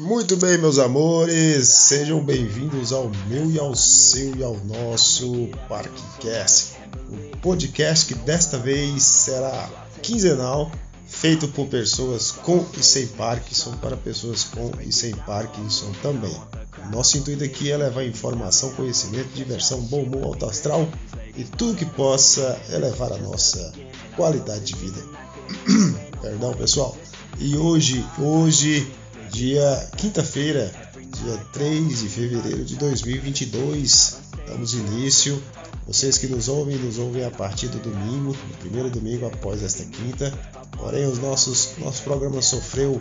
Muito bem, meus amores, sejam bem-vindos ao meu e ao seu e ao nosso Parquecast, um podcast que desta vez será quinzenal, feito por pessoas com e sem Parkinson para pessoas com e sem Parkinson também. Nosso intuito aqui é levar informação, conhecimento, diversão, bom humor, alto astral e tudo que possa elevar a nossa qualidade de vida. Perdão, pessoal. E hoje, hoje dia quinta-feira, dia 3 de fevereiro de 2022. Damos início. Vocês que nos ouvem, nos ouvem a partir do domingo, no primeiro domingo após esta quinta. Porém, os nossos nosso programa sofreu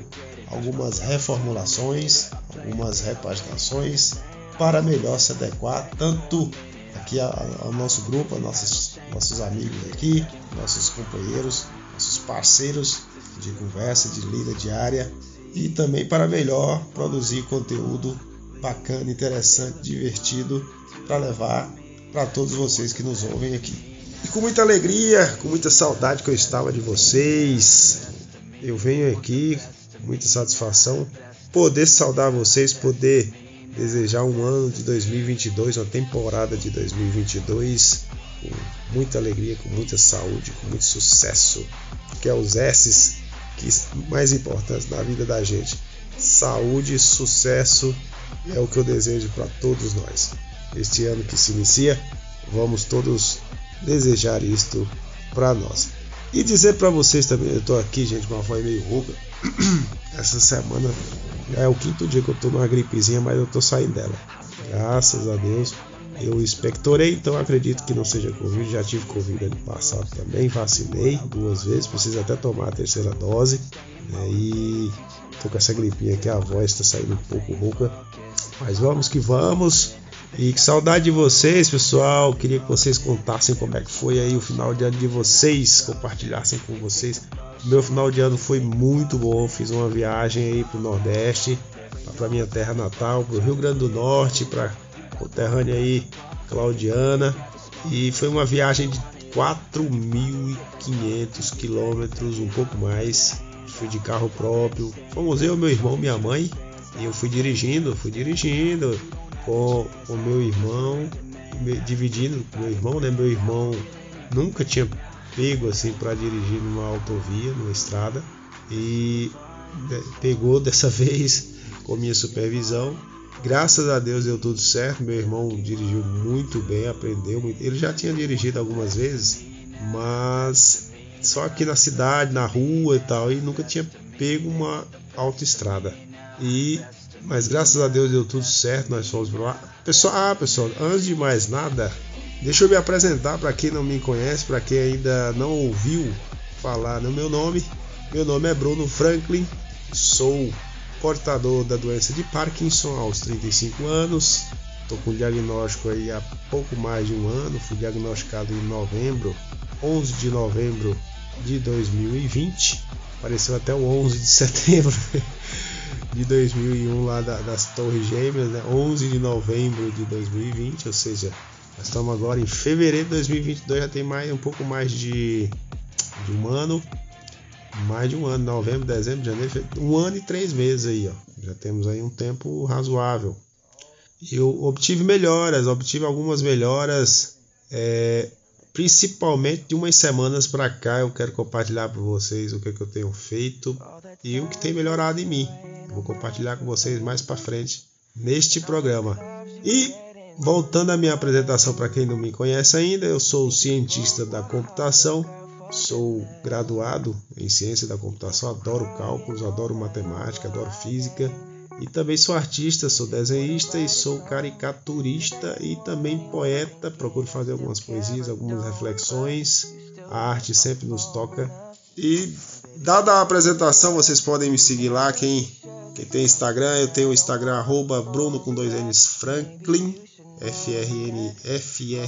algumas reformulações, algumas repaginações para melhor se adequar tanto aqui ao nosso grupo, a nossos, nossos amigos aqui, nossos companheiros, nossos parceiros de conversa, de lida diária e também para melhor produzir conteúdo bacana, interessante, divertido para levar para todos vocês que nos ouvem aqui. E com muita alegria, com muita saudade que eu estava de vocês, eu venho aqui com muita satisfação poder saudar vocês, poder desejar um ano de 2022, uma temporada de 2022 com muita alegria, com muita saúde, com muito sucesso, que é os S's que mais importantes na vida da gente. Saúde, sucesso é o que eu desejo para todos nós. Este ano que se inicia, vamos todos desejar isto para nós. E dizer para vocês também, eu estou aqui, gente, com uma voz meio rouca. Essa semana é o quinto dia que eu estou numa gripezinha, mas eu estou saindo dela. Graças a Deus. Eu expectorei, então acredito que não seja Covid. Já tive Covid ano passado também, vacinei duas vezes, preciso até tomar a terceira dose. Né? E tô com essa gripinha aqui, a voz está saindo um pouco rouca. Mas vamos que vamos. E que saudade de vocês, pessoal. Queria que vocês contassem como é que foi aí o final de ano de vocês, compartilhassem com vocês. Meu final de ano foi muito bom. Fiz uma viagem aí pro Nordeste, para minha terra natal, pro Rio Grande do Norte, para conterrânea aí, Claudiana, e foi uma viagem de 4.500 quilômetros, um pouco mais. Fui de carro próprio. Fomos eu, meu irmão, minha mãe. E eu fui dirigindo, fui dirigindo com o meu irmão, dividindo com meu irmão, né? Meu irmão nunca tinha pego assim para dirigir numa autovia, numa estrada. E né, pegou dessa vez com minha supervisão Graças a Deus deu tudo certo. Meu irmão dirigiu muito bem, aprendeu muito. Ele já tinha dirigido algumas vezes, mas só aqui na cidade, na rua e tal, e nunca tinha pego uma autoestrada. E mas graças a Deus deu tudo certo, nós fomos para lá. Pessoal, ah, pessoal, antes de mais nada, deixa eu me apresentar para quem não me conhece, para quem ainda não ouviu falar no meu nome. Meu nome é Bruno Franklin, sou portador da doença de Parkinson aos 35 anos. Estou com diagnóstico aí há pouco mais de um ano. Fui diagnosticado em novembro, 11 de novembro de 2020. Apareceu até o 11 de setembro de 2001 lá das Torres Gêmeas, né? 11 de novembro de 2020, ou seja, nós estamos agora em fevereiro de 2022, já tem mais um pouco mais de, de um ano mais de um ano, novembro, dezembro, janeiro, um ano e três meses aí, ó. Já temos aí um tempo razoável. Eu obtive melhoras, obtive algumas melhoras, é, principalmente de umas semanas para cá. Eu quero compartilhar para vocês o que, é que eu tenho feito e o que tem melhorado em mim. Vou compartilhar com vocês mais para frente neste programa. E voltando à minha apresentação para quem não me conhece ainda, eu sou cientista da computação Sou graduado em ciência da computação, adoro cálculos, adoro matemática, adoro física e também sou artista, sou desenhista e sou caricaturista e também poeta. Procuro fazer algumas poesias, algumas reflexões. A arte sempre nos toca. E dada a apresentação, vocês podem me seguir lá. Quem, quem tem Instagram, eu tenho o Instagram arroba Bruno com dois N's Franklin, F-R-N F-R-A-N-K-L-I-N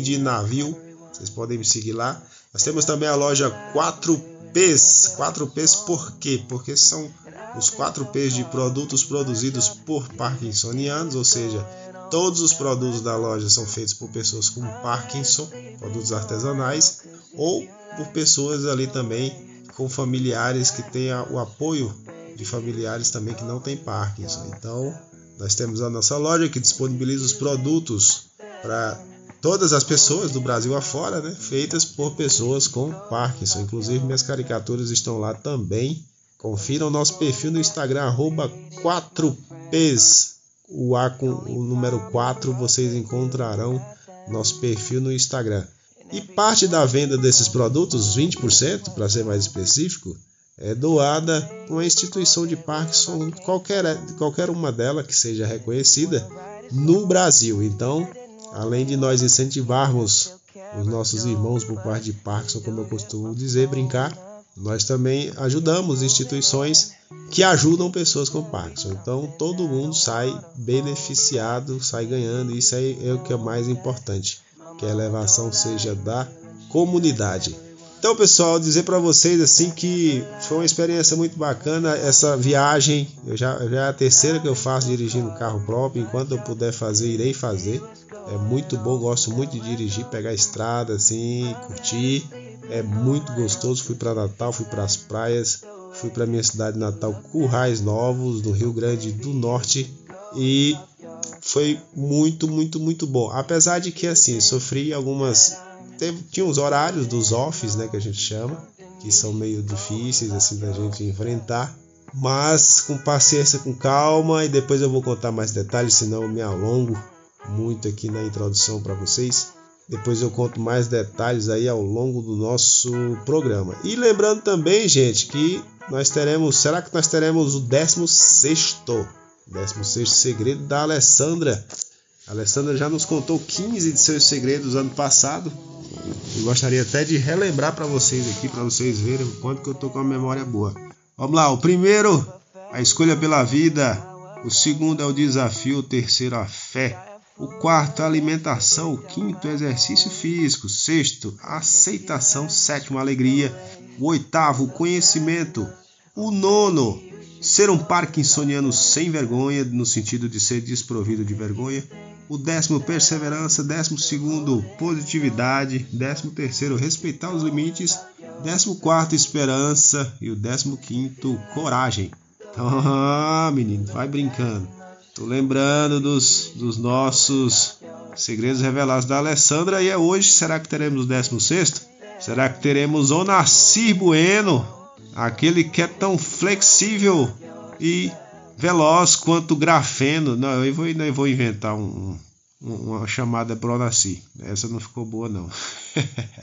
de navio. Vocês podem me seguir lá. Nós temos também a loja 4Ps. 4Ps por quê? Porque são os 4Ps de produtos produzidos por parkinsonianos, ou seja, todos os produtos da loja são feitos por pessoas com Parkinson, produtos artesanais, ou por pessoas ali também com familiares que tenham o apoio de familiares também que não têm Parkinson. Então, nós temos a nossa loja que disponibiliza os produtos para todas as pessoas do Brasil afora, né, feitas por pessoas com Parkinson. Inclusive, minhas caricaturas estão lá também. Confira o nosso perfil no Instagram, arroba 4Ps. O A com o número 4 vocês encontrarão nosso perfil no Instagram. E parte da venda desses produtos, 20% para ser mais específico, é doada para uma instituição de Parkinson, qualquer, qualquer uma delas que seja reconhecida no Brasil. Então, além de nós incentivarmos os nossos irmãos por parte de Parkinson, como eu costumo dizer, brincar, nós também ajudamos instituições que ajudam pessoas com Parkinson. Então todo mundo sai beneficiado, sai ganhando. Isso aí é o que é mais importante, que a elevação seja da comunidade. Então, pessoal, dizer para vocês assim que foi uma experiência muito bacana essa viagem. Eu já, já é a terceira que eu faço dirigindo carro próprio. Enquanto eu puder fazer, irei fazer. É muito bom, gosto muito de dirigir, pegar a estrada assim, curtir. É muito gostoso. Fui para Natal, fui para as praias, fui para minha cidade natal, Currais Novos, no Rio Grande do Norte, e foi muito, muito, muito bom. Apesar de que assim, sofri algumas teve, tinha uns horários dos offs, né, que a gente chama, que são meio difíceis assim da gente enfrentar, mas com paciência, com calma, e depois eu vou contar mais detalhes, senão eu me alongo muito aqui na introdução para vocês. Depois eu conto mais detalhes aí ao longo do nosso programa. E lembrando também, gente, que nós teremos, será que nós teremos o 16 16 segredo da Alessandra. A Alessandra já nos contou 15 de seus segredos ano passado. Eu gostaria até de relembrar para vocês aqui, para vocês verem o quanto que eu tô com a memória boa. Vamos lá, o primeiro, a escolha pela vida. O segundo é o desafio, o terceiro, a fé. O quarto, alimentação. O quinto, exercício físico. Sexto, aceitação. Sétimo, alegria. O oitavo, conhecimento. O nono, ser um parkinsoniano sem vergonha, no sentido de ser desprovido de vergonha. O décimo, perseverança. Décimo segundo, positividade. Décimo terceiro, respeitar os limites. Décimo quarto, esperança. E o décimo quinto, coragem. Ah, menino, vai brincando. Tô lembrando dos, dos nossos segredos revelados da Alessandra e é hoje. Será que teremos o 16? Será que teremos o Onacir Bueno? Aquele que é tão flexível e veloz quanto o grafeno. Não, eu vou, eu vou inventar um, um, uma chamada para o Onacir. Essa não ficou boa, não.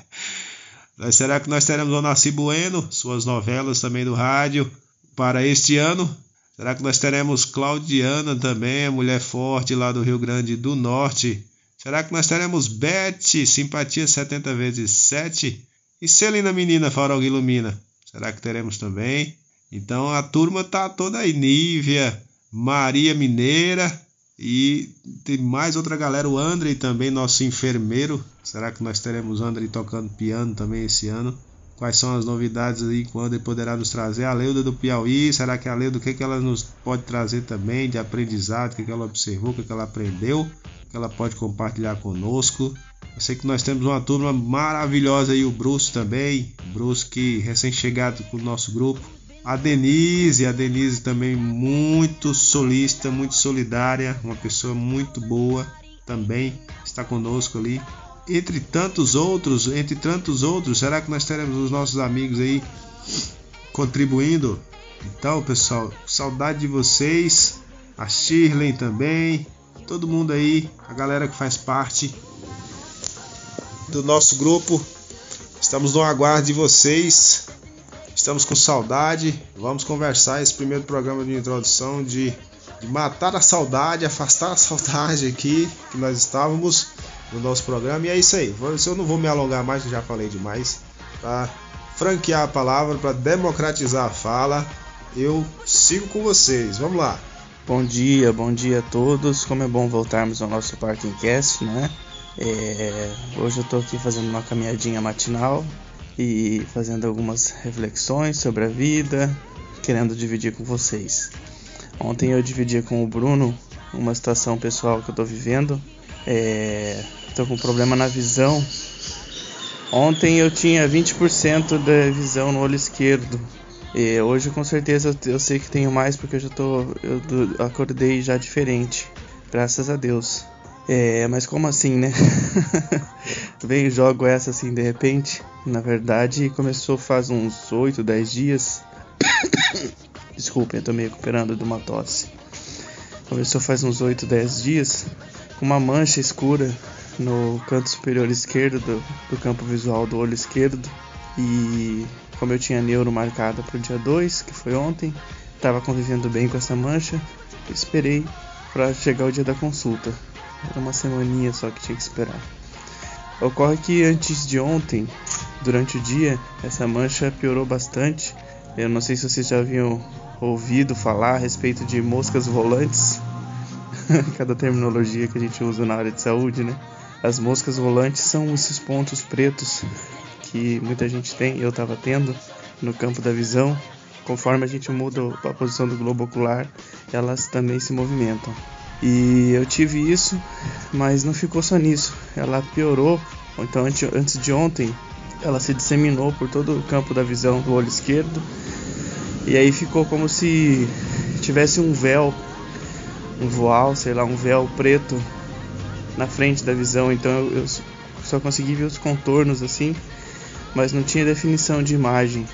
Será que nós teremos o Onacir Bueno? Suas novelas também do rádio para este ano? Será que nós teremos Claudiana também, a mulher forte lá do Rio Grande do Norte? Será que nós teremos Beth, simpatia 70 vezes 7? E Celina Menina, Farol Ilumina? Será que teremos também? Então a turma tá toda aí, Nívia, Maria Mineira e tem mais outra galera, o André também, nosso enfermeiro. Será que nós teremos André tocando piano também esse ano? Quais são as novidades aí quando ele poderá nos trazer? A Leuda do Piauí, será que a Leuda, o que, que ela nos pode trazer também de aprendizado, o que, que ela observou, o que, que ela aprendeu, que ela pode compartilhar conosco? Eu sei que nós temos uma turma maravilhosa aí, o Bruce também, Bruce que recém-chegado com o nosso grupo. A Denise, a Denise também muito solista, muito solidária, uma pessoa muito boa também está conosco ali entre tantos outros, entre tantos outros, será que nós teremos os nossos amigos aí contribuindo? Então, pessoal, saudade de vocês, a Shirley também, todo mundo aí, a galera que faz parte do nosso grupo. Estamos no aguardo de vocês. Estamos com saudade. Vamos conversar esse primeiro programa de introdução de, de matar a saudade, afastar a saudade aqui que nós estávamos no nosso programa. E é isso aí. Eu não vou me alongar mais, já falei demais. Para franquear a palavra, para democratizar a fala, eu sigo com vocês. Vamos lá. Bom dia, bom dia a todos. Como é bom voltarmos ao nosso Parking Cast, né? É, hoje eu estou aqui fazendo uma caminhadinha matinal e fazendo algumas reflexões sobre a vida, querendo dividir com vocês. Ontem eu dividi com o Bruno uma situação pessoal que eu estou vivendo. É, Tô com problema na visão. Ontem eu tinha 20% da visão no olho esquerdo E hoje com certeza eu, eu sei que tenho mais porque eu já tô. Eu, eu acordei já diferente. Graças a Deus. É, mas como assim, né? Vem jogo essa assim de repente. Na verdade, começou faz uns 8, 10 dias. Desculpem, eu tô me recuperando de uma tosse. Começou faz uns 8, 10 dias com uma mancha escura no canto superior esquerdo do, do campo visual do olho esquerdo. E como eu tinha neuro marcado para o dia 2, que foi ontem, estava convivendo bem com essa mancha, esperei para chegar o dia da consulta. Era uma semaninha só que tinha que esperar. Ocorre que antes de ontem, durante o dia, essa mancha piorou bastante. Eu não sei se vocês já haviam ouvido falar a respeito de moscas volantes. Cada terminologia que a gente usa na área de saúde, né? As moscas volantes são esses pontos pretos que muita gente tem, eu estava tendo no campo da visão. Conforme a gente muda a posição do globo ocular, elas também se movimentam. E eu tive isso, mas não ficou só nisso. Ela piorou. Então, antes de ontem, ela se disseminou por todo o campo da visão do olho esquerdo. E aí ficou como se tivesse um véu, um voal, sei lá, um véu preto na frente da visão. Então eu, só consegui ver os contornos assim, mas não tinha definição de imagem,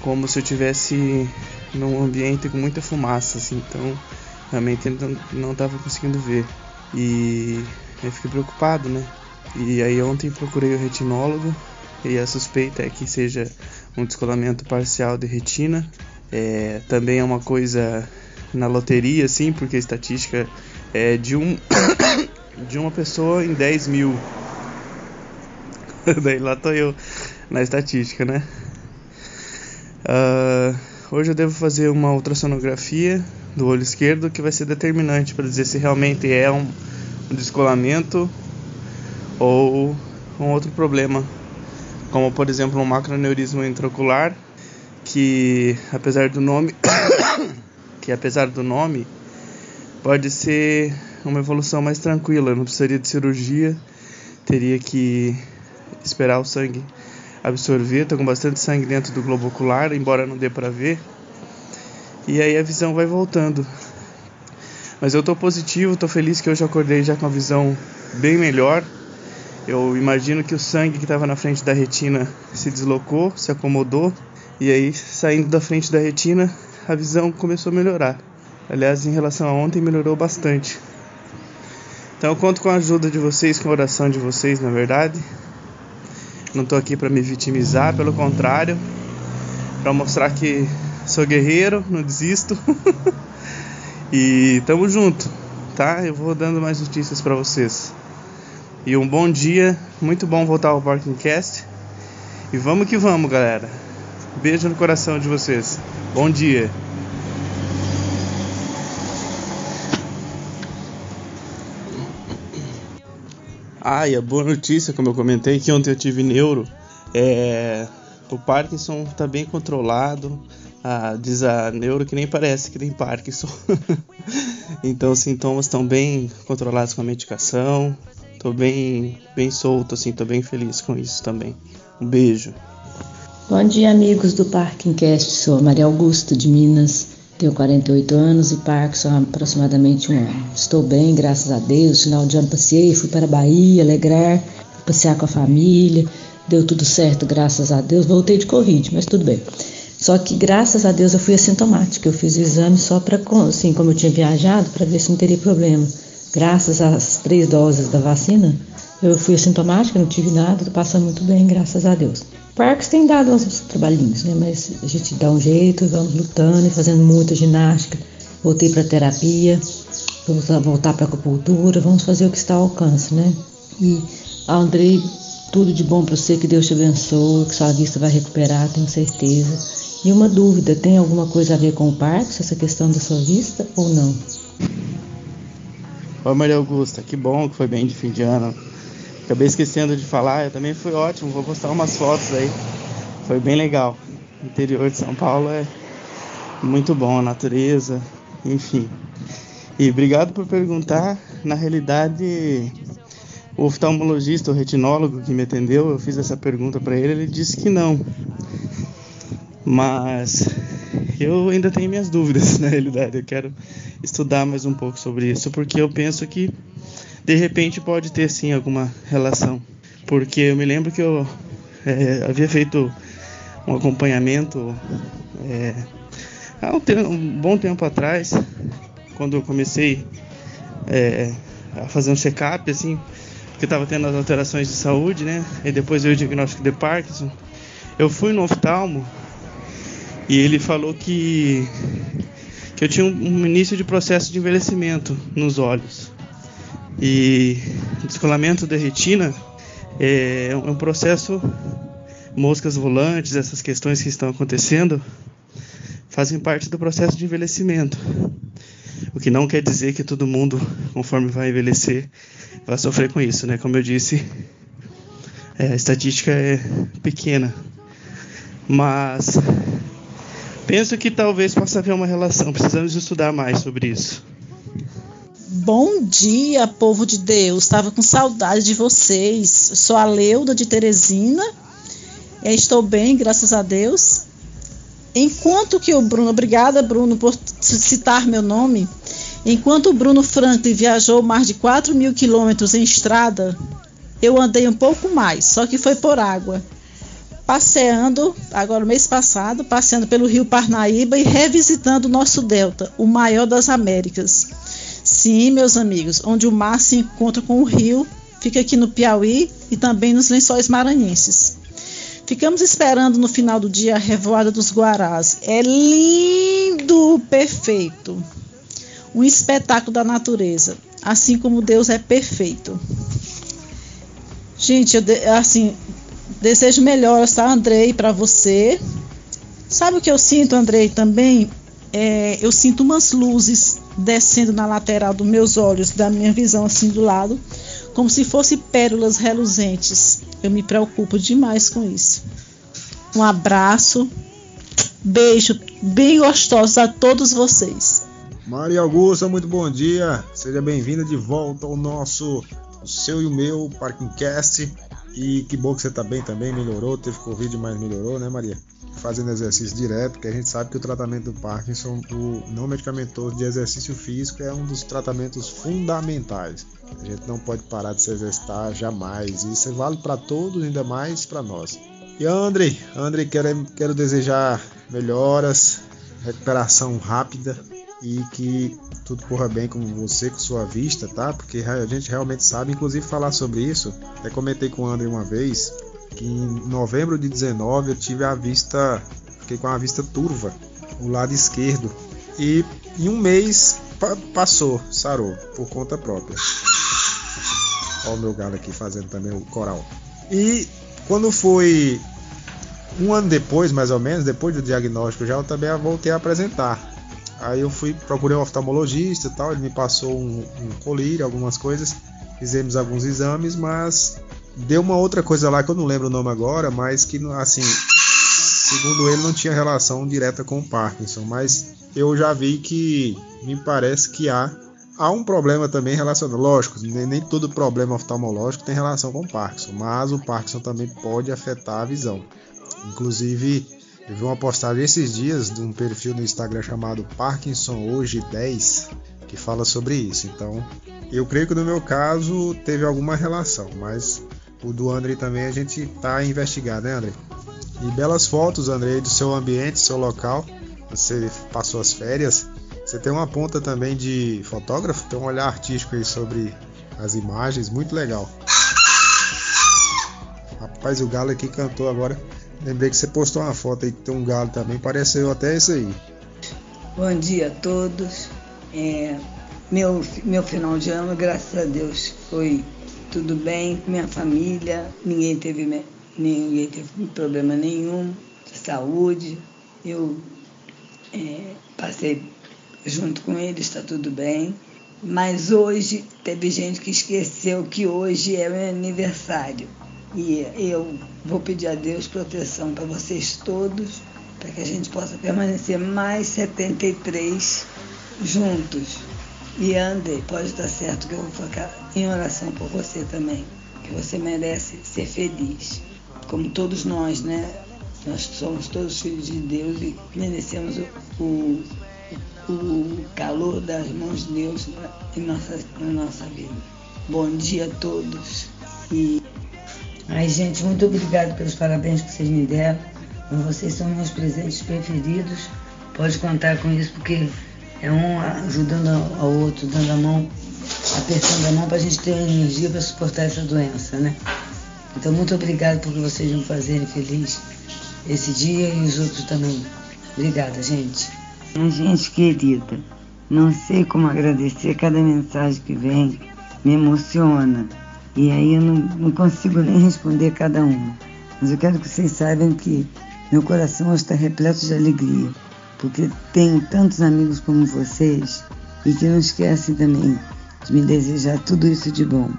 como se eu tivesse num ambiente com muita fumaça, assim. Então realmente não estava conseguindo ver. E eu fiquei preocupado, né? E aí ontem procurei o retinólogo e a suspeita é que seja um descolamento parcial de retina. É, também é uma coisa na loteria, assim, porque a estatística é de um de uma pessoa em 10 mil. Daí lá tô eu na estatística, né? Uh, hoje eu devo fazer uma ultrassonografia do olho esquerdo que vai ser determinante para dizer se realmente é um, um descolamento ou um outro problema, como por exemplo um macroneurismo intraocular, que apesar do nome, que apesar do nome pode ser uma evolução mais tranquila, não precisaria de cirurgia, teria que esperar o sangue absorver, tá com bastante sangue dentro do globo ocular, embora não dê para ver e aí a visão vai voltando. Mas eu tô positivo, tô feliz que hoje eu acordei já com a visão bem melhor. Eu imagino que o sangue que estava na frente da retina se deslocou, se acomodou e aí saindo da frente da retina a visão começou a melhorar. Aliás, em relação a ontem melhorou bastante. Então eu conto com a ajuda de vocês, com a oração de vocês, na verdade. Não estou aqui para me vitimizar, pelo contrário, para mostrar que Sou guerreiro, não desisto. e tamo junto, tá? Eu vou dando mais notícias para vocês. E um bom dia, muito bom voltar ao Parking Cast. E vamos que vamos, galera. Beijo no coração de vocês. Bom dia. Ah, e a boa notícia, como eu comentei, que ontem eu tive neuro. É, o Parkinson está bem controlado a, diz a neuro que nem parece que tem Parkinson. então os sintomas estão bem controlados com a medicação. Tô bem, bem solto, assim, tô bem feliz com isso também. Um beijo. Bom dia, amigos do Parkingcast. Sou Maria Augusta de Minas. Tenho 48 anos e Parkinson há aproximadamente um ano. Estou bem, graças a Deus. Final de ano passei, fui para a Bahia, alegrar, passear com a família. Deu tudo certo, graças a Deus. Voltei de Covid, mas tudo bem. Só que graças a Deus eu fui assintomática. Eu fiz o exame só para, assim, como eu tinha viajado, para ver se não teria problema. Graças às três doses da vacina, eu fui assintomática, não tive nada, tô passando muito bem, graças a Deus. Parques tem dado uns trabalhinhos, né? Mas a gente dá um jeito, vamos lutando e fazendo muita ginástica. Voltei para terapia, vamos voltar para acupuntura, vamos fazer o que está ao alcance, né? E Andrei, tudo de bom para você, que Deus te abençoe, que sua vista vai recuperar, tenho certeza. E uma dúvida, tem alguma coisa a ver com o Parkinson, essa questão da sua vista ou não? Oi Maria Augusta, que bom que foi bem de fim de ano. Acabei esquecendo de falar, eu também foi ótimo, vou postar umas fotos aí. Foi bem legal. O interior de São Paulo é muito bom, a natureza, enfim. E obrigado por perguntar. Na realidade, o oftalmologista, o retinólogo que me atendeu, eu fiz essa pergunta para ele, ele disse que não. Mas eu ainda tenho minhas dúvidas na realidade. Eu quero estudar mais um pouco sobre isso, porque eu penso que de repente pode ter sim alguma relação. Porque eu me lembro que eu é, havia feito um acompanhamento é, há um, tempo, um, bom tempo atrás, quando eu comecei é, a fazer um check-up, assim, porque estava tendo as alterações de saúde, né? E depois veio o diagnóstico de Parkinson. Eu fui no oftalmo e ele falou que, que eu tinha um, um início de processo de envelhecimento nos olhos. E descolamento da retina é, é um processo, moscas volantes, essas questões que estão acontecendo, fazem parte do processo de envelhecimento. O que não quer dizer que todo mundo, conforme vai envelhecer, vai sofrer com isso, né? Como eu disse, é, a estatística é pequena. Mas penso que talvez possa haver uma relação. Precisamos estudar mais sobre isso. Bom dia, povo de Deus. Estava com saudade de vocês. Sou a Leuda de Teresina. Estou bem, graças a Deus. Enquanto que o Bruno, obrigada Bruno por citar meu nome. Enquanto o Bruno Franklin viajou mais de 4 mil quilômetros em estrada, eu andei um pouco mais, só que foi por água passeando, agora mês passado, passeando pelo rio Parnaíba e revisitando o nosso delta, o maior das Américas. Sim, meus amigos, onde o mar se encontra com o rio, fica aqui no Piauí e também nos lençóis maranhenses. Ficamos esperando no final do dia a revoada dos Guarás. É lindo, perfeito. Um espetáculo da natureza, assim como Deus é perfeito. Gente, eu, assim, Desejo melhoras, tá, Andrei, para você. Sabe o que eu sinto, Andrei, também? É, eu sinto umas luzes descendo na lateral dos meus olhos, da minha visão assim do lado, como se fossem pérolas reluzentes. Eu me preocupo demais com isso. Um abraço, beijo bem gostoso a todos vocês. Maria Augusta, muito bom dia. Seja bem-vinda de volta ao nosso, o seu e o meu Parking Cast. E que bom que você tá bem também, melhorou, teve Covid, mas melhorou, né, Maria? Fazendo exercício direto, porque a gente sabe que o tratamento do Parkinson, o não medicamentoso de exercício físico, é um dos tratamentos fundamentais. A gente não pode parar de se exercitar jamais. Isso vale para todos, ainda mais para nós. E André, André, quero, quero desejar melhoras, recuperação rápida e que tudo corra bem com você, com sua vista, tá? Porque a gente realmente sabe, inclusive falar sobre isso. Até comentei com o André uma vez que em novembro de 19 eu tive a vista, fiquei com a vista turva, o lado esquerdo. E em um mês pa passou, sarou, por conta própria. Olha o meu galo aqui fazendo também o coral. E quando foi um ano depois, mais ou menos, depois do diagnóstico, já eu também voltei a apresentar. Aí eu fui, procurei um oftalmologista e tal, ele me passou um, um colírio, algumas coisas, fizemos alguns exames, mas deu uma outra coisa lá que eu não lembro o nome agora, mas que assim, segundo ele não tinha relação direta com o Parkinson, mas eu já vi que me parece que há há um problema também relacionado, lógico, nem, nem todo problema oftalmológico tem relação com o Parkinson, mas o Parkinson também pode afetar a visão. Inclusive, eu vi uma postagem esses dias de um perfil no Instagram chamado Parkinson Hoje 10 que fala sobre isso. Então, eu creio que no meu caso teve alguma relação, mas o do André também a gente está a investigar, né, André? E belas fotos, André, do seu ambiente, seu local. Você passou as férias. Você tem uma ponta também de fotógrafo, tem um olhar artístico aí sobre as imagens, muito legal. Rapaz, o galo aqui cantou agora. Lembrei que você postou uma foto aí que tem um galo também, pareceu até isso aí. Bom dia a todos. É, meu, meu final de ano, graças a Deus, foi tudo bem com minha família, ninguém teve, ninguém teve problema nenhum de saúde. Eu é, passei junto com eles, está tudo bem. Mas hoje teve gente que esqueceu que hoje é meu aniversário. E eu vou pedir a Deus proteção para vocês todos, para que a gente possa permanecer mais 73 juntos. E ande, pode estar certo que eu vou ficar em oração por você também, que você merece ser feliz, como todos nós, né? Nós somos todos filhos de Deus e merecemos o, o, o calor das mãos de Deus em nossa, na nossa vida. Bom dia a todos. E... Ai, gente, muito obrigado pelos parabéns que vocês me deram. Vocês são meus presentes preferidos. Pode contar com isso, porque é um ajudando ao outro, dando a mão, apertando a mão para a gente ter energia para suportar essa doença, né? Então, muito obrigado por vocês me fazerem feliz esse dia e os outros também. Obrigada, gente. Gente querida, não sei como agradecer cada mensagem que vem, me emociona. E aí eu não, não consigo nem responder cada uma. Mas eu quero que vocês saibam que meu coração está repleto de alegria, porque tenho tantos amigos como vocês e que não esquecem também de me desejar tudo isso de bom.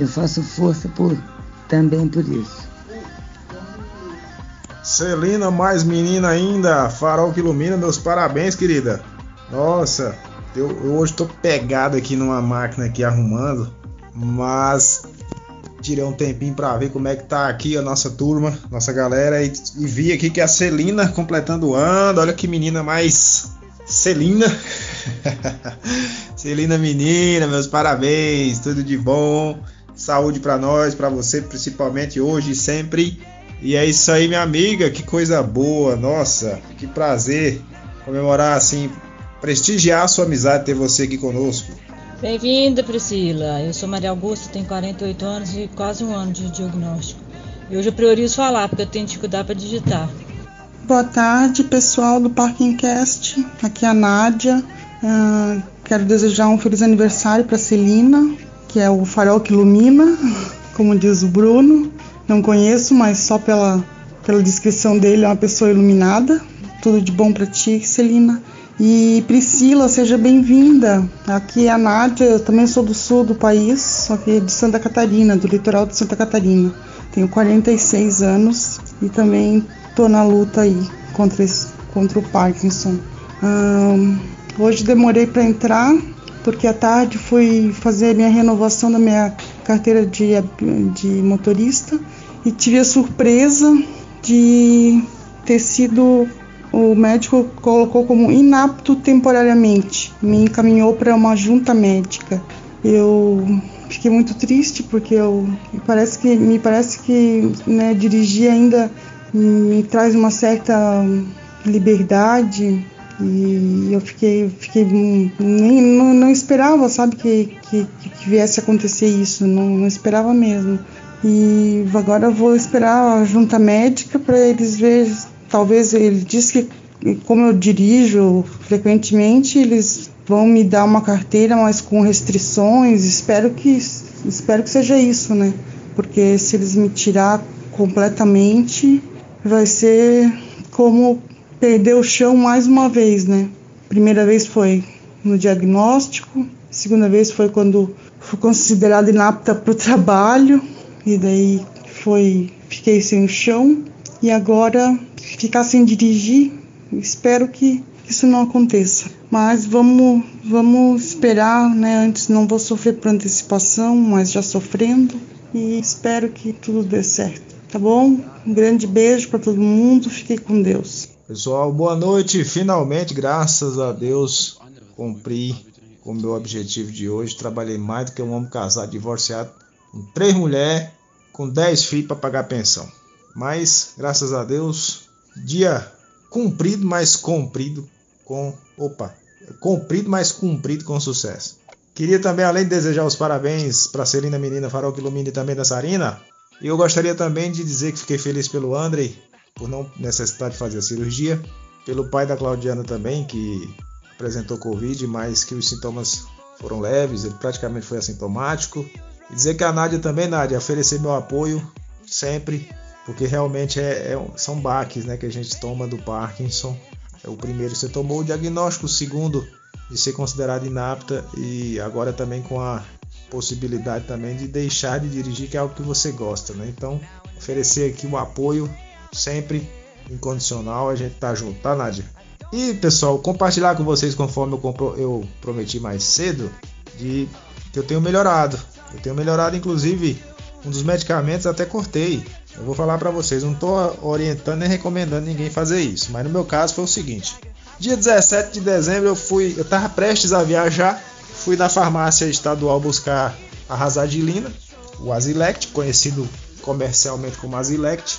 Eu faço força por também por isso. Celina, mais menina ainda, farol que ilumina, meus parabéns, querida. Nossa, eu, eu hoje tô pegado aqui numa máquina aqui arrumando, mas tirei um tempinho para ver como é que tá aqui a nossa turma, nossa galera e, e vi aqui que a Celina completando o ano. Olha que menina mais Celina. Celina menina, meus parabéns, tudo de bom. Saúde para nós, para você principalmente hoje e sempre. E é isso aí, minha amiga, que coisa boa. Nossa, que prazer comemorar assim, prestigiar a sua amizade ter você aqui conosco. Bem-vinda, Priscila. Eu sou Maria Augusta, tenho 48 anos e quase um ano de diagnóstico. E hoje eu priorizo falar, porque eu tenho dificuldade para digitar. Boa tarde, pessoal do Parkingcast. Aqui é a Nádia. Uh, quero desejar um feliz aniversário para Celina, que é o farol que ilumina, como diz o Bruno. Não conheço, mas só pela, pela descrição dele é uma pessoa iluminada. Tudo de bom para ti, Celina. E Priscila, seja bem-vinda. Aqui é a Nádia, eu também sou do sul do país, só que de Santa Catarina, do litoral de Santa Catarina. Tenho 46 anos e também estou na luta aí contra, esse, contra o Parkinson. Hoje demorei para entrar, porque à tarde fui fazer minha renovação da minha carteira de, de motorista e tive a surpresa de ter sido o médico colocou como inapto temporariamente, me encaminhou para uma junta médica. Eu fiquei muito triste porque eu parece que me parece que né, dirigir ainda me traz uma certa liberdade e eu fiquei, fiquei nem não, não esperava, sabe que, que, que, viesse acontecer isso, não, não esperava mesmo. E agora vou esperar a junta médica para eles ver talvez ele disse que como eu dirijo frequentemente, eles vão me dar uma carteira, mas com restrições. Espero que espero que seja isso, né? Porque se eles me tirar completamente, vai ser como perder o chão mais uma vez, né? Primeira vez foi no diagnóstico, segunda vez foi quando fui considerada inapta para o trabalho e daí foi fiquei sem o chão e agora ficar sem dirigir, espero que isso não aconteça. Mas vamos, vamos esperar, né? Antes não vou sofrer por antecipação, mas já sofrendo. E espero que tudo dê certo, tá bom? Um grande beijo para todo mundo, fiquem com Deus. Pessoal, boa noite. Finalmente, graças a Deus, cumpri com o meu objetivo de hoje. Trabalhei mais do que um homem casado, divorciado, com três mulheres, com dez filhos para pagar pensão. Mas, graças a Deus, dia cumprido, mas cumprido com. Opa! Cumprido, mas cumprido com sucesso. Queria também, além de desejar os parabéns para Celina Menina Farol que ilumine também da Sarina, eu gostaria também de dizer que fiquei feliz pelo Andrei, por não necessitar de fazer a cirurgia, pelo pai da Claudiana também, que apresentou Covid, mas que os sintomas foram leves, ele praticamente foi assintomático. E dizer que a Nádia também, Nádia, oferecer meu apoio sempre porque realmente é, é, são baques né, que a gente toma do Parkinson. É o primeiro você tomou o diagnóstico, o segundo de ser considerado inapta e agora também com a possibilidade também de deixar de dirigir, que é algo que você gosta, né? Então, oferecer aqui um apoio sempre incondicional, a gente tá junto, tá, Nádia? E pessoal, compartilhar com vocês conforme eu, eu prometi mais cedo, de que eu tenho melhorado. Eu tenho melhorado, inclusive, um dos medicamentos até cortei. Eu vou falar para vocês, não estou orientando nem recomendando ninguém fazer isso, mas no meu caso foi o seguinte: dia 17 de dezembro eu fui, eu estava prestes a viajar, fui na farmácia estadual buscar a Razadilina, o Azilect, conhecido comercialmente como Azilect,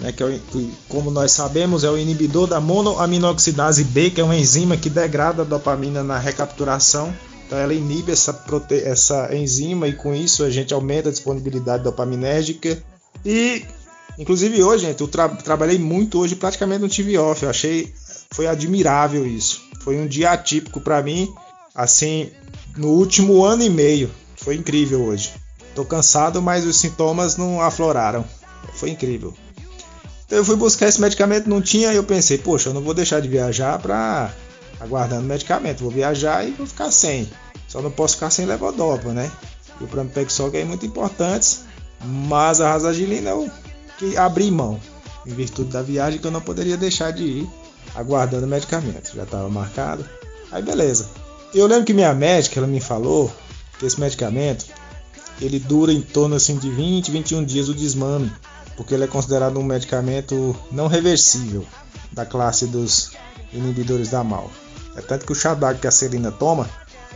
né, que, é o, como nós sabemos é o inibidor da monoaminoxidase B, que é uma enzima que degrada a dopamina na recapturação. Então ela inibe essa, essa enzima e com isso a gente aumenta a disponibilidade dopaminérgica. E inclusive hoje, gente, eu tra... trabalhei muito hoje, praticamente não tive off. Eu achei foi admirável isso. Foi um dia atípico para mim, assim, no último ano e meio. Foi incrível hoje. Tô cansado, mas os sintomas não afloraram. Foi incrível. Então eu fui buscar esse medicamento, não tinha, e eu pensei, poxa, eu não vou deixar de viajar para aguardando medicamento, vou viajar e vou ficar sem. Só não posso ficar sem levodopa, né? E o pramipexol é muito importante, mas a razagilina eu que abri mão, em virtude da viagem que eu não poderia deixar de ir aguardando medicamento, já estava marcado. Aí beleza. Eu lembro que minha médica ela me falou que esse medicamento ele dura em torno assim de 20, 21 dias o desmame porque ele é considerado um medicamento não reversível da classe dos inibidores da MAL. É tanto que o d'água que a Celina toma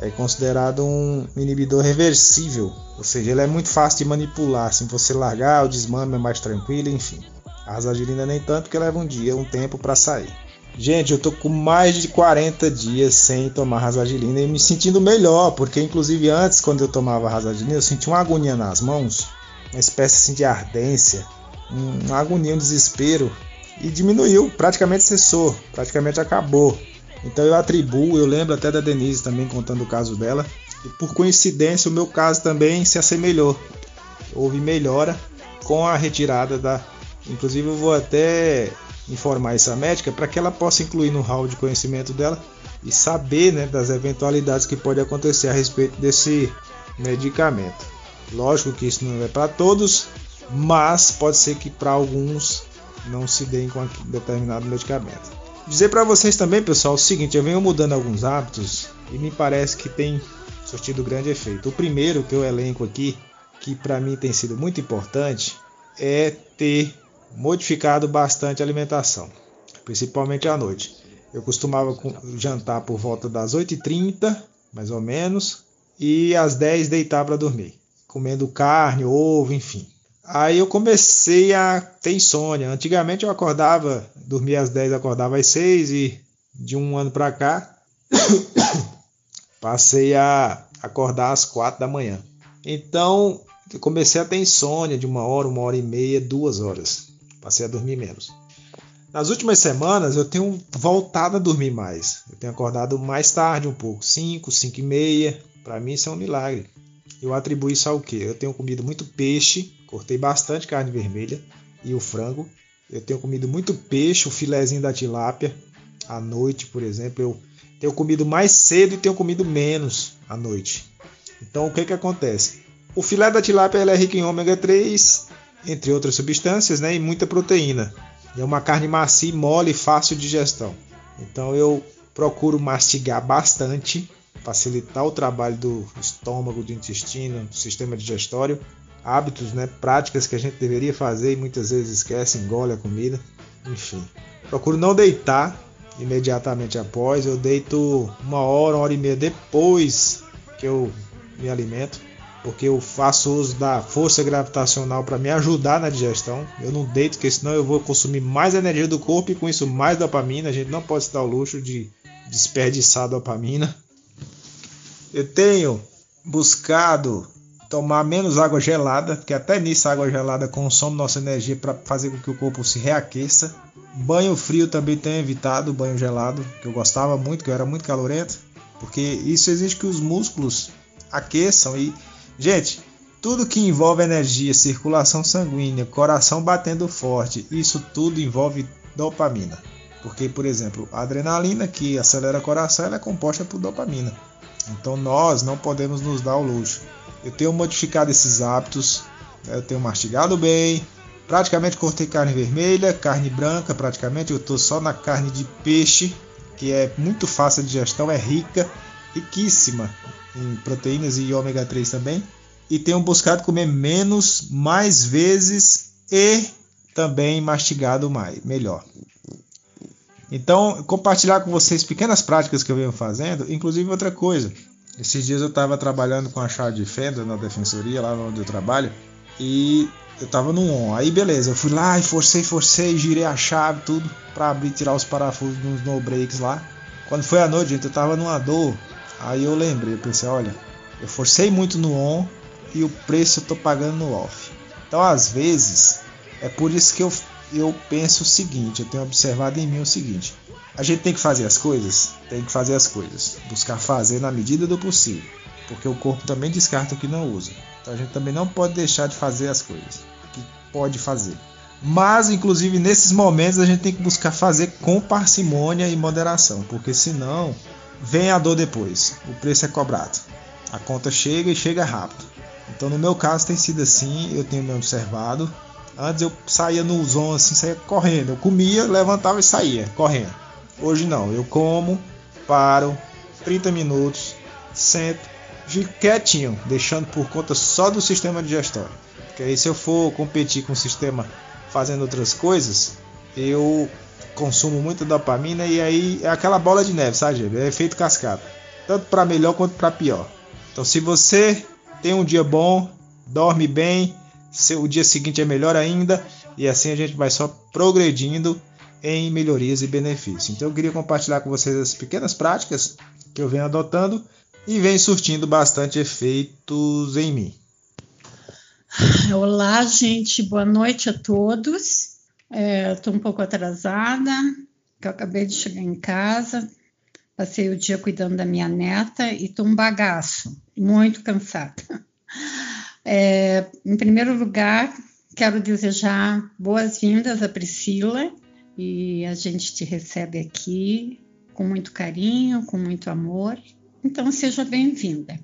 é considerado um inibidor reversível, ou seja, ele é muito fácil de manipular, se você largar o desmame é mais tranquilo, enfim. A razagilina nem tanto que leva um dia, um tempo para sair. Gente, eu tô com mais de 40 dias sem tomar razagilina e me sentindo melhor, porque inclusive antes, quando eu tomava razagilina, eu sentia uma agonia nas mãos, uma espécie assim, de ardência, uma agonia, um desespero e diminuiu, praticamente cessou, praticamente acabou. Então eu atribuo, eu lembro até da Denise também contando o caso dela, e por coincidência o meu caso também se assemelhou. Houve melhora com a retirada da. Inclusive eu vou até informar essa médica para que ela possa incluir no hall de conhecimento dela e saber né, das eventualidades que pode acontecer a respeito desse medicamento. Lógico que isso não é para todos, mas pode ser que para alguns não se deem com determinado medicamento. Dizer para vocês também, pessoal, o seguinte: eu venho mudando alguns hábitos e me parece que tem surtido grande efeito. O primeiro que eu elenco aqui, que para mim tem sido muito importante, é ter modificado bastante a alimentação, principalmente à noite. Eu costumava jantar por volta das 8h30, mais ou menos, e às 10 deitar para dormir, comendo carne, ovo, enfim. Aí eu comecei a ter insônia. Antigamente eu acordava, dormia às 10, acordava às 6 e de um ano para cá passei a acordar às 4 da manhã. Então eu comecei a ter insônia de uma hora, uma hora e meia, duas horas. Passei a dormir menos. Nas últimas semanas eu tenho voltado a dormir mais. Eu tenho acordado mais tarde um pouco, 5, 5 e meia. Para mim isso é um milagre. Eu atribuo isso ao que? Eu tenho comido muito peixe Cortei bastante carne vermelha e o frango. Eu tenho comido muito peixe, o filézinho da tilápia. À noite, por exemplo, eu tenho comido mais cedo e tenho comido menos à noite. Então, o que, que acontece? O filé da tilápia é rico em ômega 3, entre outras substâncias, né, e muita proteína. é uma carne macia, mole e fácil de digestão. Então, eu procuro mastigar bastante, facilitar o trabalho do estômago, do intestino, do sistema digestório hábitos, né, práticas que a gente deveria fazer e muitas vezes esquece, engole a comida, enfim. Procuro não deitar imediatamente após, eu deito uma hora, uma hora e meia depois que eu me alimento, porque eu faço uso da força gravitacional para me ajudar na digestão. Eu não deito, porque senão eu vou consumir mais energia do corpo e com isso mais dopamina. A gente não pode se dar o luxo de desperdiçar dopamina. Eu tenho buscado tomar menos água gelada, que até nisso a água gelada consome nossa energia para fazer com que o corpo se reaqueça. Banho frio também tenho evitado, banho gelado, que eu gostava muito, que eu era muito calorento, porque isso exige que os músculos aqueçam e, gente, tudo que envolve energia, circulação sanguínea, coração batendo forte, isso tudo envolve dopamina. Porque, por exemplo, a adrenalina que acelera o coração ela é composta por dopamina. Então nós não podemos nos dar o luxo eu tenho modificado esses hábitos, né? eu tenho mastigado bem, praticamente cortei carne vermelha, carne branca, praticamente eu estou só na carne de peixe, que é muito fácil de digestão, é rica, riquíssima em proteínas e ômega 3 também. E tenho buscado comer menos, mais vezes e também mastigado mais, melhor. Então, compartilhar com vocês pequenas práticas que eu venho fazendo, inclusive outra coisa. Esses dias eu estava trabalhando com a chave de fenda na defensoria, lá onde eu trabalho, e eu estava no on. Aí beleza, eu fui lá e forcei, forcei, girei a chave, tudo, para abrir tirar os parafusos nos no breaks lá. Quando foi a noite, gente, eu estava numa dor. Aí eu lembrei, eu pensei, olha, eu forcei muito no on e o preço eu tô pagando no off. Então, às vezes, é por isso que eu eu penso o seguinte, eu tenho observado em mim o seguinte: a gente tem que fazer as coisas, tem que fazer as coisas, buscar fazer na medida do possível, porque o corpo também descarta o que não usa. Então a gente também não pode deixar de fazer as coisas que pode fazer. Mas, inclusive, nesses momentos a gente tem que buscar fazer com parcimônia e moderação, porque senão vem a dor depois. O preço é cobrado. A conta chega e chega rápido. Então, no meu caso, tem sido assim. Eu tenho me observado. Antes eu saía no zon assim, saía correndo. Eu comia, levantava e saía correndo. Hoje não, eu como, paro, 30 minutos, sento, fico quietinho, deixando por conta só do sistema digestório. Porque aí se eu for competir com o sistema fazendo outras coisas, eu consumo muita dopamina e aí é aquela bola de neve, sabe? É efeito cascata. Tanto para melhor quanto para pior. Então se você tem um dia bom, dorme bem, o dia seguinte é melhor ainda e assim a gente vai só progredindo em melhorias e benefícios. Então eu queria compartilhar com vocês as pequenas práticas que eu venho adotando e vem surtindo bastante efeitos em mim. Olá, gente, boa noite a todos. Estou é, um pouco atrasada, que eu acabei de chegar em casa, passei o dia cuidando da minha neta e estou um bagaço, muito cansada. É, em primeiro lugar, quero desejar boas-vindas a Priscila e a gente te recebe aqui com muito carinho, com muito amor. Então, seja bem-vinda.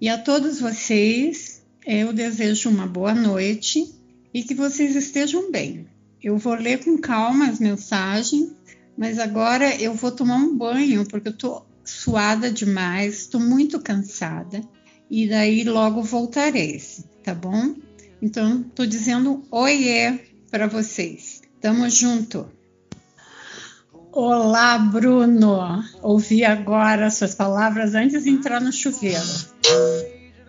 E a todos vocês, eu desejo uma boa noite e que vocês estejam bem. Eu vou ler com calma as mensagens, mas agora eu vou tomar um banho porque eu tô suada demais, estou muito cansada e daí logo voltarei, tá bom? Então, tô dizendo oiê para vocês. Tamo junto. Olá, Bruno. Ouvi agora suas palavras antes de entrar no chuveiro.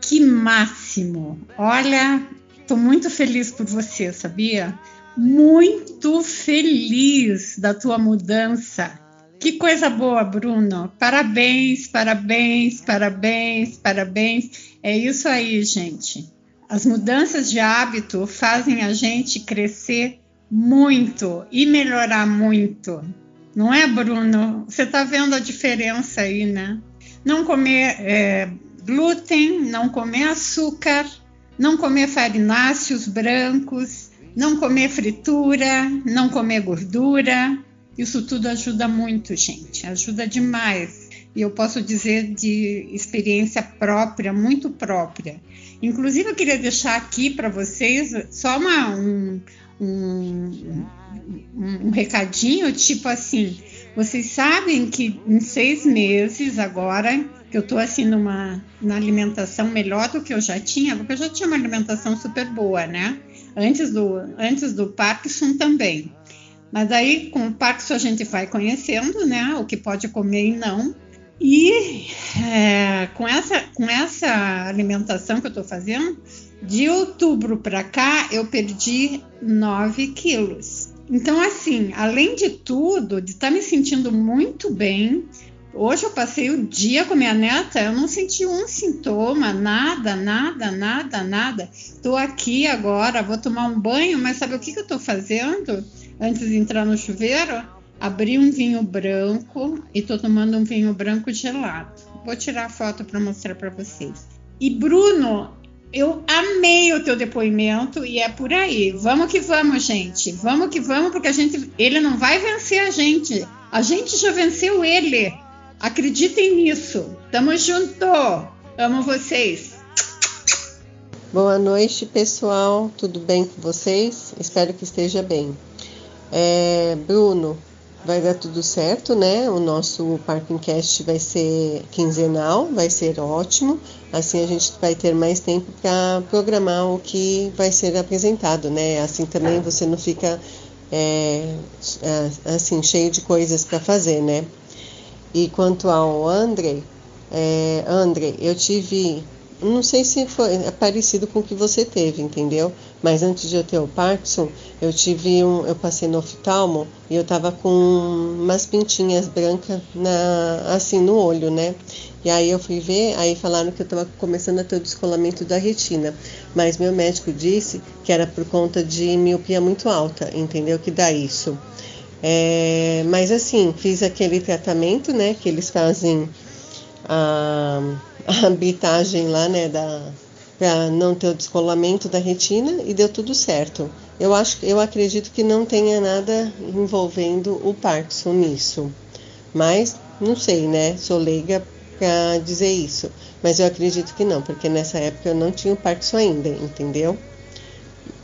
Que máximo. Olha, tô muito feliz por você, sabia? Muito feliz da tua mudança que coisa boa, Bruno. Parabéns, parabéns, parabéns, parabéns. É isso aí, gente. As mudanças de hábito fazem a gente crescer muito e melhorar muito. Não é, Bruno? Você está vendo a diferença aí, né? Não comer é, glúten, não comer açúcar, não comer farináceos brancos, não comer fritura, não comer gordura, isso tudo ajuda muito, gente, ajuda demais. E eu posso dizer de experiência própria, muito própria. Inclusive, eu queria deixar aqui para vocês só uma, um, um, um, recadinho, tipo assim, vocês sabem que em seis meses agora, que eu estou assim numa na alimentação melhor do que eu já tinha, porque eu já tinha uma alimentação super boa, né? Antes do, antes do Parkinson também. Mas aí, com o Paxo, a gente vai conhecendo, né? O que pode comer e não. E é, com, essa, com essa alimentação que eu estou fazendo, de outubro para cá, eu perdi 9 quilos. Então, assim, além de tudo, de estar tá me sentindo muito bem, hoje eu passei o dia com minha neta, eu não senti um sintoma, nada, nada, nada, nada. Estou aqui agora, vou tomar um banho, mas sabe o que, que eu estou fazendo? Antes de entrar no chuveiro, abri um vinho branco e tô tomando um vinho branco gelado. Vou tirar a foto para mostrar para vocês. E Bruno, eu amei o teu depoimento e é por aí. Vamos que vamos, gente. Vamos que vamos, porque a gente, ele não vai vencer a gente. A gente já venceu ele. Acreditem nisso. Tamo junto. Amo vocês. Boa noite, pessoal. Tudo bem com vocês? Espero que esteja bem. É, Bruno, vai dar tudo certo, né? O nosso Parking Cast vai ser quinzenal, vai ser ótimo. Assim a gente vai ter mais tempo para programar o que vai ser apresentado, né? Assim também você não fica é, assim cheio de coisas para fazer, né? E quanto ao André, é, André, eu tive não sei se foi é parecido com o que você teve, entendeu? Mas antes de eu ter o Parkinson, eu tive um, eu passei no oftalmo e eu tava com umas pintinhas brancas na, assim no olho, né? E aí eu fui ver, aí falaram que eu tava começando a ter o descolamento da retina, mas meu médico disse que era por conta de miopia muito alta, entendeu? Que dá isso. É, mas assim, fiz aquele tratamento, né? Que eles fazem a, a habitagem lá, né, da para não ter o descolamento da retina e deu tudo certo. Eu acho, eu acredito que não tenha nada envolvendo o Parkinson nisso, mas não sei, né? Sou leiga para dizer isso, mas eu acredito que não, porque nessa época eu não tinha o Parkinson ainda, entendeu?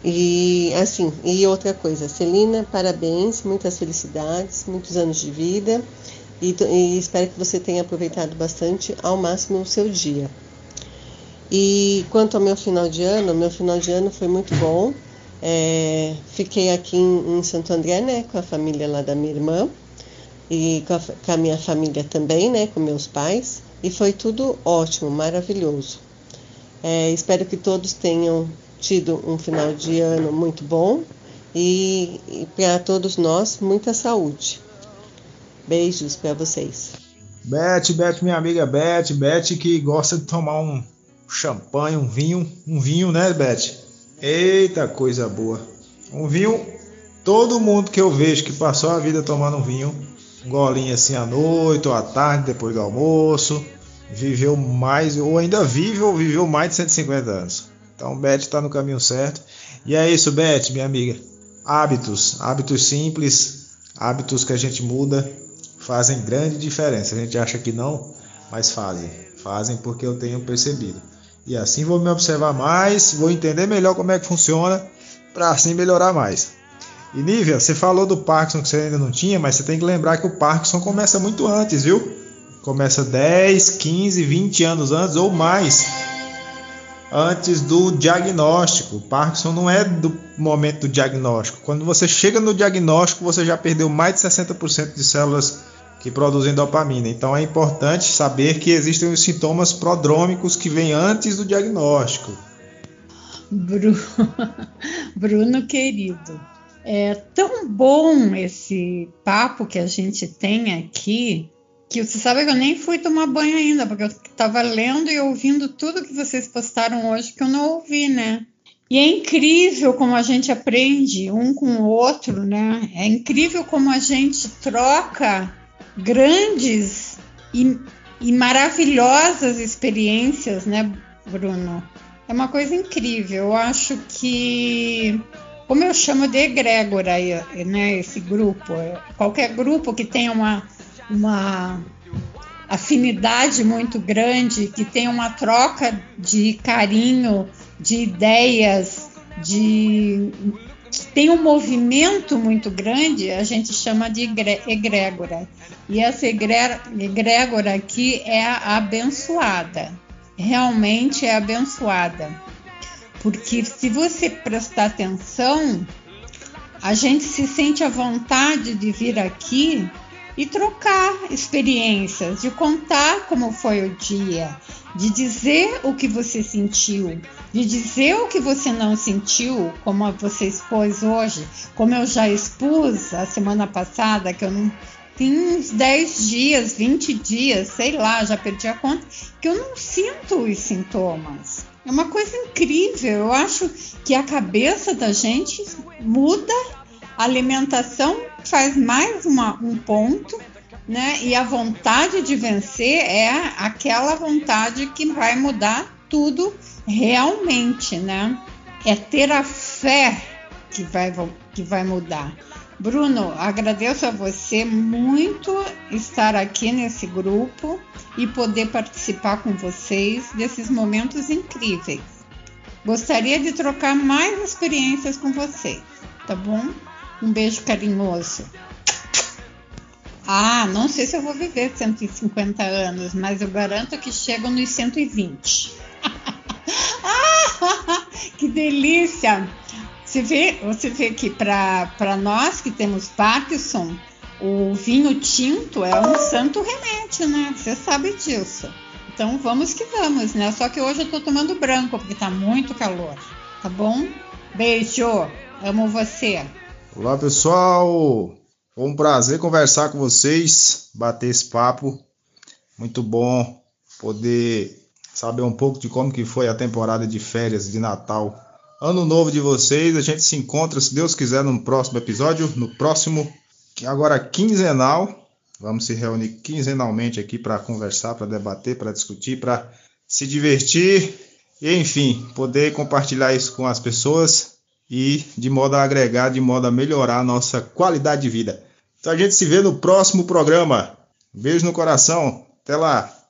E assim, e outra coisa, Celina, parabéns, muitas felicidades, muitos anos de vida e, e espero que você tenha aproveitado bastante ao máximo o seu dia. E quanto ao meu final de ano, meu final de ano foi muito bom. É, fiquei aqui em, em, Santo André, né, com a família lá da minha irmã e com a, com a minha família também, né, com meus pais. E foi tudo ótimo, maravilhoso. É, espero que todos tenham tido um final de ano muito bom e, e para todos nós muita saúde. Beijos para vocês. Beth, Beth, minha amiga Beth, Beth que gosta de tomar um champanhe, um vinho, um vinho, né, Beth? Eita coisa boa. Um vinho, todo mundo que eu vejo que passou a vida tomando um vinho, um golinho assim à noite ou à tarde, depois do almoço, viveu mais, ou ainda vive ou viveu mais de 150 anos. Então, Beth está no caminho certo. E é isso, Beth, minha amiga. Hábitos, hábitos simples, hábitos que a gente muda fazem grande diferença. A gente acha que não, mas fazem. Fazem porque eu tenho percebido. E assim vou me observar mais, vou entender melhor como é que funciona, para assim melhorar mais. E Nívia, você falou do Parkinson que você ainda não tinha, mas você tem que lembrar que o Parkinson começa muito antes, viu? Começa 10, 15, 20 anos antes ou mais antes do diagnóstico. O Parkinson não é do momento do diagnóstico. Quando você chega no diagnóstico, você já perdeu mais de 60% de células que produzem dopamina. Então é importante saber que existem os sintomas prodrômicos que vêm antes do diagnóstico. Bruno, Bruno querido, é tão bom esse papo que a gente tem aqui que você sabe que eu nem fui tomar banho ainda, porque eu estava lendo e ouvindo tudo que vocês postaram hoje que eu não ouvi, né? E é incrível como a gente aprende um com o outro, né? É incrível como a gente troca grandes e, e maravilhosas experiências, né, Bruno? É uma coisa incrível. Eu acho que como eu chamo de egrégora, né, esse grupo, qualquer grupo que tenha uma uma afinidade muito grande, que tem uma troca de carinho, de ideias, de tem um movimento muito grande, a gente chama de egrégora. E essa egrégora aqui é abençoada. Realmente é abençoada. Porque se você prestar atenção, a gente se sente à vontade de vir aqui e trocar experiências, de contar como foi o dia, de dizer o que você sentiu, de dizer o que você não sentiu, como você expôs hoje, como eu já expus a semana passada, que eu não tem uns 10 dias, 20 dias, sei lá, já perdi a conta, que eu não sinto os sintomas. É uma coisa incrível. Eu acho que a cabeça da gente muda a alimentação faz mais uma, um ponto, né? E a vontade de vencer é aquela vontade que vai mudar tudo realmente, né? É ter a fé que vai, que vai mudar. Bruno, agradeço a você muito estar aqui nesse grupo e poder participar com vocês desses momentos incríveis. Gostaria de trocar mais experiências com vocês, tá bom? Um beijo carinhoso. Ah, não sei se eu vou viver 150 anos, mas eu garanto que chego nos 120. ah, que delícia! Você vê, você vê que para nós que temos Parkinson, o vinho tinto é um santo remédio, né? Você sabe disso. Então vamos que vamos, né? Só que hoje eu tô tomando branco porque tá muito calor, tá bom? Beijo, amo você. Olá pessoal, foi um prazer conversar com vocês, bater esse papo. Muito bom poder saber um pouco de como que foi a temporada de férias de Natal ano novo de vocês. A gente se encontra, se Deus quiser, no próximo episódio, no próximo, que agora quinzenal. Vamos se reunir quinzenalmente aqui para conversar, para debater, para discutir, para se divertir e, enfim, poder compartilhar isso com as pessoas e de modo a agregar, de modo a melhorar a nossa qualidade de vida. Então a gente se vê no próximo programa. Beijo no coração. Até lá.